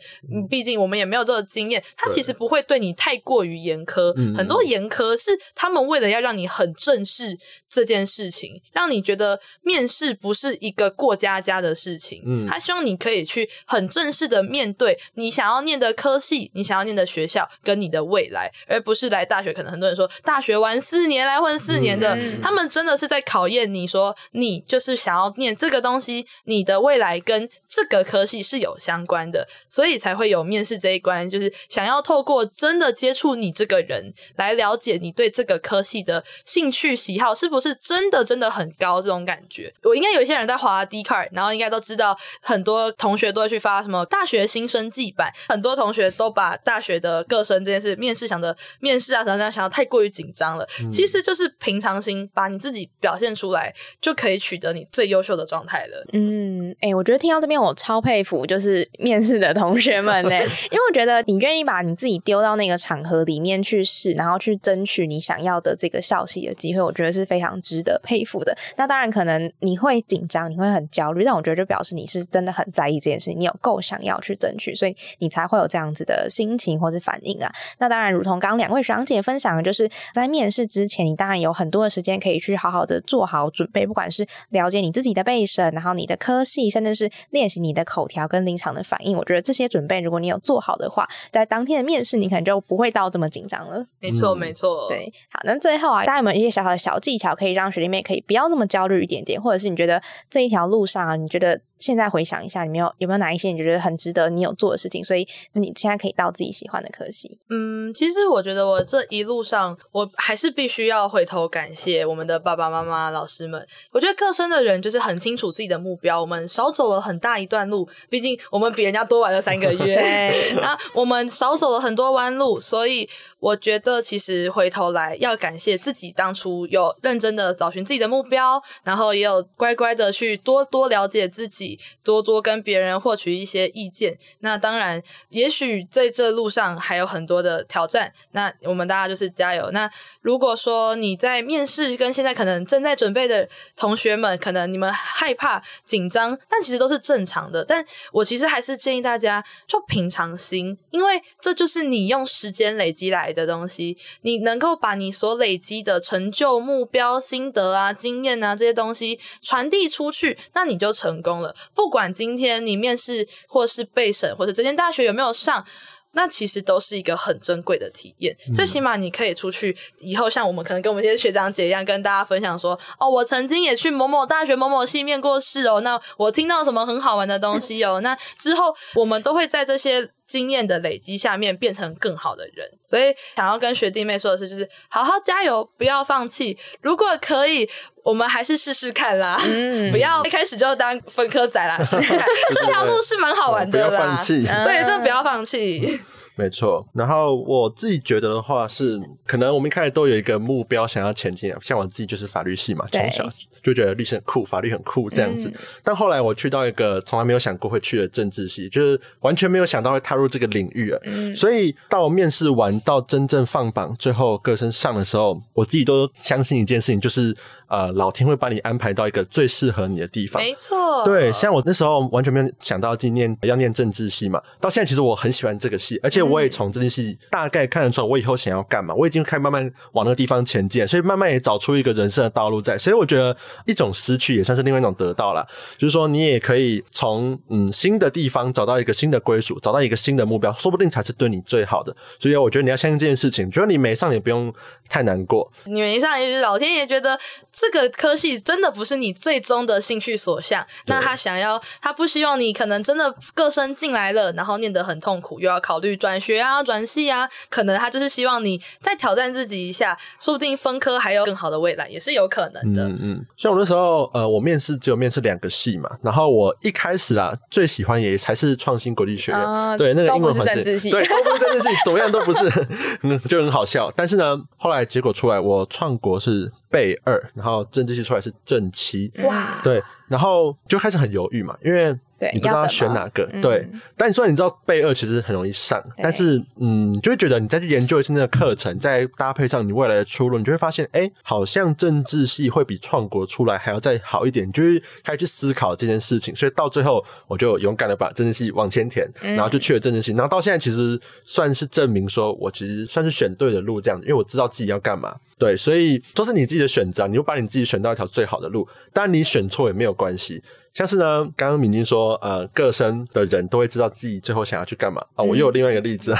毕竟我们也没有这个经验。他其实不会对你太过于严苛，很多严苛是他们为了要让你很正视这件事情，让你觉得面试不是一个过家家的事情。嗯，他希望你可以去很正式的面对你想要念的科系，你想要念的学校跟你的未来，而不是来大学。可能很多人说大学玩四年来混四年的，他们真的是在考验你说你就是想要念这个东西，你的未来跟这个科系是有相关的，所以才会有面试这一关，就是想要透过真的接触你这个人，来了解你对这个科系的兴趣喜好是不是真的真的很高这种感觉。我应该有一些人在滑 D card，然后应该都知道，很多同学都会去发什么大学新生季版，很多同学都把大学的各生这件事面试想着面试啊什么样想的太过于紧张了，其实就是平常心，把你自己表现出来，就可以取得你最优秀的状态了。嗯，哎，我觉得听到这边我超佩服，就是面试的同学们呢，因为我觉得你愿意把你自己丢到那个场合里面去试，然后去争取你想要的这个校系的机会，我觉得是非常值得佩服的。那当然，可能你会紧张，你会很焦虑，但我觉得就表示你是真的很在意这件事情，你有够想要去争取，所以你才会有这样子的心情或是反应啊。那当然，如同刚刚两位学长姐分享的，就是在面试之前，你当然有很多的时间可以去好好的做好准备，不管是了解你自己的背审，然后你的科系，甚至是练习你的口条跟临场的反应。我觉得这些准备，如果你有做好的话，在当天的面试，你可能就不会到这么紧张了。没错，没错。对，好，那最后啊，大家有没有一些小小的小技巧，可以让学弟妹可以不要那么焦虑一点点，或者是你觉得这一条路上啊，你觉得？现在回想一下，你没有有没有哪一些你觉得很值得你有做的事情？所以你现在可以到自己喜欢的科系。嗯，其实我觉得我这一路上，我还是必须要回头感谢我们的爸爸妈妈、老师们。我觉得各生的人就是很清楚自己的目标，我们少走了很大一段路。毕竟我们比人家多玩了三个月，那我们少走了很多弯路，所以我觉得其实回头来要感谢自己当初有认真的找寻自己的目标，然后也有乖乖的去多多了解自己。多多跟别人获取一些意见，那当然，也许在这路上还有很多的挑战，那我们大家就是加油。那如果说你在面试跟现在可能正在准备的同学们，可能你们害怕紧张，但其实都是正常的。但我其实还是建议大家就平常心，因为这就是你用时间累积来的东西，你能够把你所累积的成就、目标、心得啊、经验啊这些东西传递出去，那你就成功了。不管今天你面试或是备审，或者这间大学有没有上，那其实都是一个很珍贵的体验。最起码你可以出去以后，像我们可能跟我们一些学长姐一样，跟大家分享说：哦，我曾经也去某某大学某某系面过试哦。那我听到什么很好玩的东西哦。那之后我们都会在这些经验的累积下面变成更好的人。所以想要跟学弟妹说的是，就是好好加油，不要放弃。如果可以。我们还是试试看啦，不要一开始就当分科仔啦，试试看这条路是蛮好玩的啦。不要放弃，对，真的不要放弃。没错。然后我自己觉得的话是，可能我们一开始都有一个目标想要前进，像我自己就是法律系嘛，从小就觉得律师很酷，法律很酷这样子。但后来我去到一个从来没有想过会去的政治系，就是完全没有想到会踏入这个领域啊。所以到面试完到真正放榜，最后歌声上的时候，我自己都相信一件事情，就是。呃，老天会把你安排到一个最适合你的地方。没错，对，像我那时候完全没有想到今念要念政治系嘛，到现在其实我很喜欢这个系，而且我也从这件系大概看得出来我以后想要干嘛，我已经开始慢慢往那个地方前进，所以慢慢也找出一个人生的道路在。所以我觉得一种失去也算是另外一种得到了，就是说你也可以从嗯新的地方找到一个新的归属，找到一个新的目标，说不定才是对你最好的。所以我觉得你要相信这件事情，觉得你没上也不用太难过，你没上也是老天爷觉得。这个科系真的不是你最终的兴趣所向，那他想要，他不希望你可能真的各生进来了，然后念得很痛苦，又要考虑专转学啊、转系啊，可能他就是希望你再挑战自己一下，说不定分科还有更好的未来，也是有可能的。嗯嗯，像我那时候，呃，我面试只有面试两个系嘛，然后我一开始啊，最喜欢也才是创新国际学院，啊对那个英文都不是环境，政治系。对，都不是政治系，怎么样都不是，嗯，就很好笑。但是呢，后来结果出来，我创国是备二，然后政治系出来是正七，哇，对，然后就开始很犹豫嘛，因为对你不知道要选哪个，嗯对。但虽然你知道备二其实很容易上，但是嗯，就会觉得你再去研究一次那个课程，再搭配上你未来的出路，你就会发现，哎，好像政治系会比创国出来还要再好一点，你就是开始去思考这件事情。所以到最后，我就勇敢的把政治系往前填，然后就去了政治系，然后到现在其实算是证明说我其实算是选对的路，这样，因为我知道自己要干嘛。对，所以都是你自己的选择啊，你就把你自己选到一条最好的路。当然，你选错也没有关系。像是呢，刚刚敏君说，呃，各生的人都会知道自己最后想要去干嘛啊。我又有另外一个例子，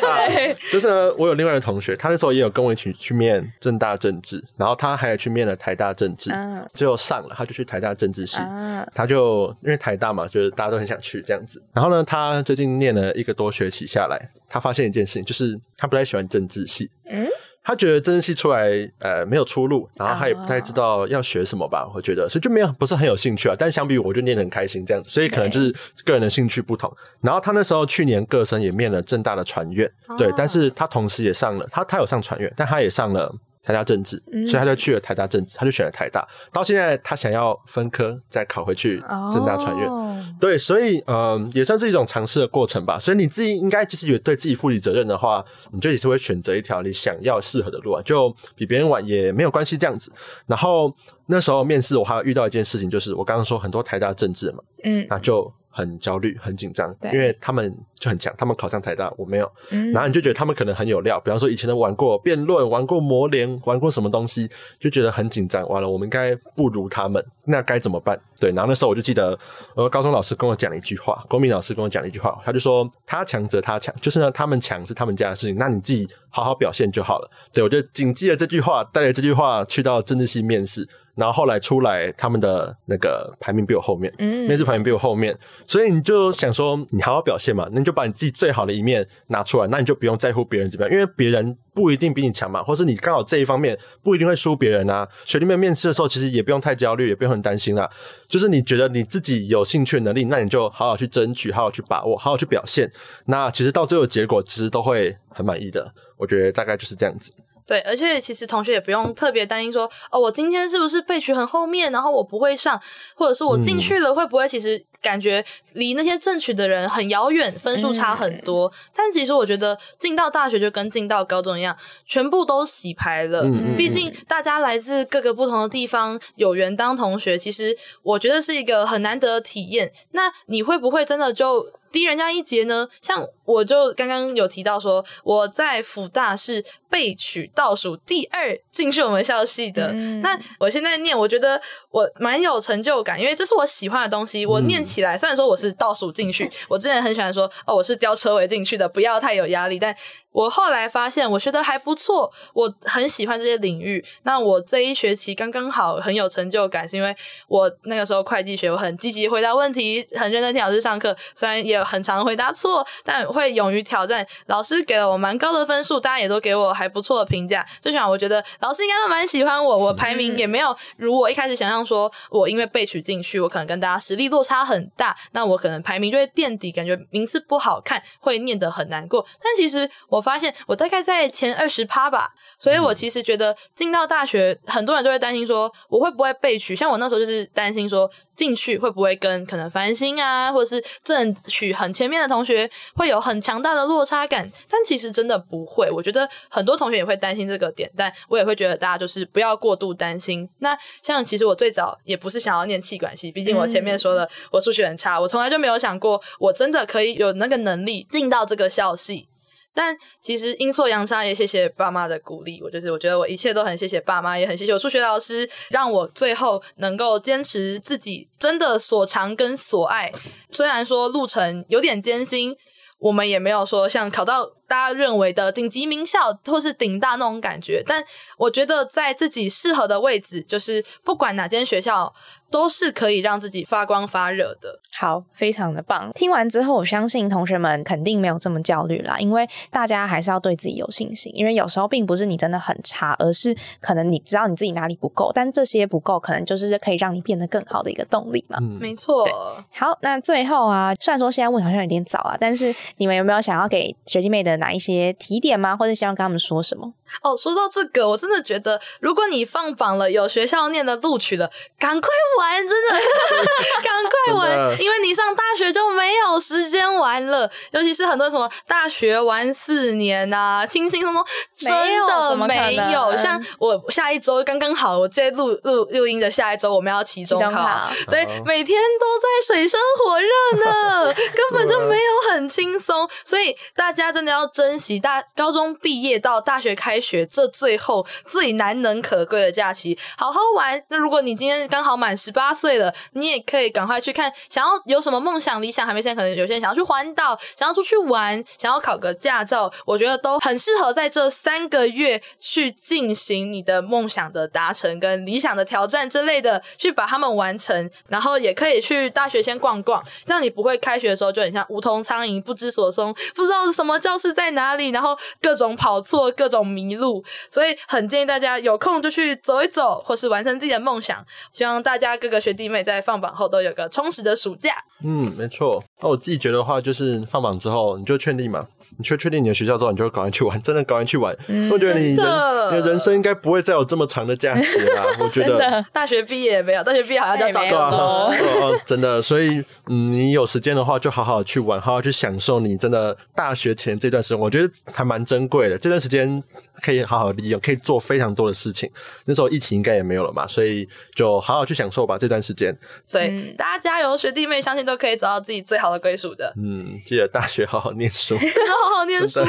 就是呢，我有另外一个同学，他那时候也有跟我一起去面正大政治，然后他还有去面了台大政治，嗯最后上了，他就去台大政治系。啊，他就因为台大嘛，就是大家都很想去这样子。然后呢，他最近念了一个多学期下来，他发现一件事情，就是他不太喜欢政治系。嗯，他觉得政治系出来呃没有出路，然后他也不太知道要学什么吧，我觉得，所以就没有不是很有兴趣啊。但相比我就念得很开心这样子，所以可能就是个人的兴趣不同。然后他那时候去年各生也面了正大的传院，对，但是他同时也上了，他他有上传院，但他也上了。台大政治，所以他就去了台大政治，他就选了台大。到现在，他想要分科再考回去正大传院。哦对，所以嗯，也算是一种尝试的过程吧。所以你自己应该就是有对自己负起责任的话，你就也是会选择一条你想要适合的路啊，就比别人晚也没有关系这样子。然后那时候面试我还有遇到一件事情，就是我刚刚说很多台大政治嘛，嗯那就很焦虑、很紧张，因为他们就很强，他们考上台大，我没有，嗯然后你就觉得他们可能很有料，比方说以前都玩过辩论、玩过模联、玩过什么东西，就觉得很紧张。完了，我们应该不如他们，那该怎么办？对，然后那时候我就记得，呃，高中老师跟我讲了一句话，国民老师跟我讲了一句话，他就说他强则他强，就是呢，他们强是他们家的事情，那你自己好好表现就好了。对，我就谨记了这句话，带着这句话去到政治系面试。然后后来出来，他们的那个排名比我后面，嗯面试排名比我后面，所以你就想说，你好好表现嘛，那你就把你自己最好的一面拿出来，那你就不用在乎别人怎么样，因为别人不一定比你强嘛，或是你刚好这一方面不一定会输别人啊。学弟妹面试的时候，其实也不用太焦虑，也不用很担心啦。就是你觉得你自己有兴趣的能力，那你就好好去争取，好好去把握，好好去表现。那其实到最后结果，其实都会很满意的。我觉得大概就是这样子。对，而且其实同学也不用特别担心说，哦，我今天是不是被取很后面，然后我不会上，或者是我进去了会不会其实感觉离那些正取的人很遥远，分数差很多。但其实我觉得进到大学就跟进到高中一样，全部都洗牌了。毕竟大家来自各个不同的地方，有缘当同学，其实我觉得是一个很难得的体验。那你会不会真的就？低人家一截呢？像我就刚刚有提到说，我在辅大是被取倒数第二进去我们校系的。嗯那我现在念，我觉得我蛮有成就感，因为这是我喜欢的东西。我念起来，虽然说我是倒数进去，我之前很喜欢说哦，我是吊车尾进去的，不要太有压力。但我后来发现，我学的还不错，我很喜欢这些领域。那我这一学期刚刚好很有成就感，是因为我那个时候会计学，我很积极回答问题，很认真听老师上课，虽然也很常回答错，但会勇于挑战。老师给了我蛮高的分数，大家也都给我还不错的评价。最起码我觉得老师应该都蛮喜欢我，我排名也没有如我一开始想象说，我因为被取进去，我可能跟大家实力落差很大，那我可能排名就会垫底，感觉名次不好看，会念得很难过。但其实我发现我大概在前二十趴吧，所以我其实觉得进到大学，很多人都会担心说我会不会被取，像我那时候就是担心说进去会不会跟可能繁星啊，或者是正取很前面的同学会有很强大的落差感，但其实真的不会。我觉得很多同学也会担心这个点，但我也会觉得大家就是不要过度担心。那像其实我最早也不是想要念气管系，毕竟我前面说了我数学很差，我从来就没有想过我真的可以有那个能力进到这个校系。但其实阴错阳差，也谢谢爸妈的鼓励。我就是我觉得我一切都很谢谢爸妈，也很谢谢我数学老师，让我最后能够坚持自己真的所长跟所爱。虽然说路程有点艰辛，我们也没有说像考到大家认为的顶级名校或是顶大那种感觉。但我觉得在自己适合的位置，就是不管哪间学校。都是可以让自己发光发热的。好，非常的棒。听完之后，我相信同学们肯定没有这么焦虑啦，因为大家还是要对自己有信心。因为有时候并不是你真的很差，而是可能你知道你自己哪里不够，但这些不够，可能就是可以让你变得更好的一个动力嘛。嗯，没错。好，那最后啊，虽然说现在问好像有点早啊，但是你们有没有想要给学弟妹的哪一些提点吗？或者希望跟他们说什么？哦，说到这个，我真的觉得，如果你放榜了，有学校念的录取了，赶快玩，真的，赶快玩，因为你上大学就没有时间玩了。尤其是很多什么大学玩四年啊，轻轻松松，真的没有。像我下一周刚刚好，我这录录录音的下一周我们要期中考，对，每天都在水深火热呢，根本就没有很轻松。所以大家真的要珍惜大高中毕业到大学开。学这最后最难能可贵的假期，好好玩。那如果你今天刚好满十八岁了，你也可以赶快去看。想要有什么梦想、理想，还没现可能有些人想要去环岛，想要出去玩，想要考个驾照，我觉得都很适合在这三个月去进行你的梦想的达成跟理想的挑战之类的，去把他们完成。然后也可以去大学先逛逛，这样你不会开学的时候就很像无头苍蝇、不知所踪，不知道什么教室在哪里，然后各种跑错、各种迷。路，所以很建议大家有空就去走一走，或是完成自己的梦想。希望大家各个学弟妹在放榜后都有个充实的暑假。嗯，没错。那我自己觉得的话，就是放榜之后你就确定嘛，你确确定你的学校之后，你就赶快去玩，真的赶快去玩。我觉得你人你的人生应该不会再有这么长的假期了。我觉得 大学毕业没有，大学毕业好像就要找工作。真的，所以嗯，你有时间的话，就好好去玩，好好去享受你真的大学前这段时间，我觉得还蛮珍贵的。这段时间。可以好好利用，可以做非常多的事情。那时候疫情应该也没有了嘛，所以就好好去享受吧这段时间。所以大家加油，学弟妹相信都可以找到自己最好的归属的。嗯，记得大学好好念书，好好念书。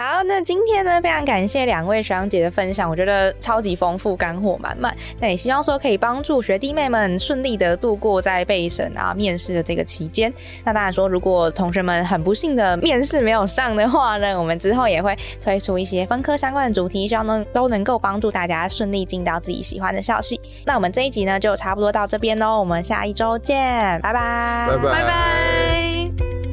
好，那今天呢，非常感谢两位学长姐的分享，我觉得超级丰富，干货满满。那也希望说可以帮助学弟妹们顺利的度过在备审啊、面试的这个期间。那当然说，如果同学们很不幸的面试没有上的话呢，我们之后也会推出一些分科相关的主题，希望能都能够帮助大家顺利进到自己喜欢的校系。那我们这一集呢，就差不多到这边喽，我们下一周见，拜拜，拜拜。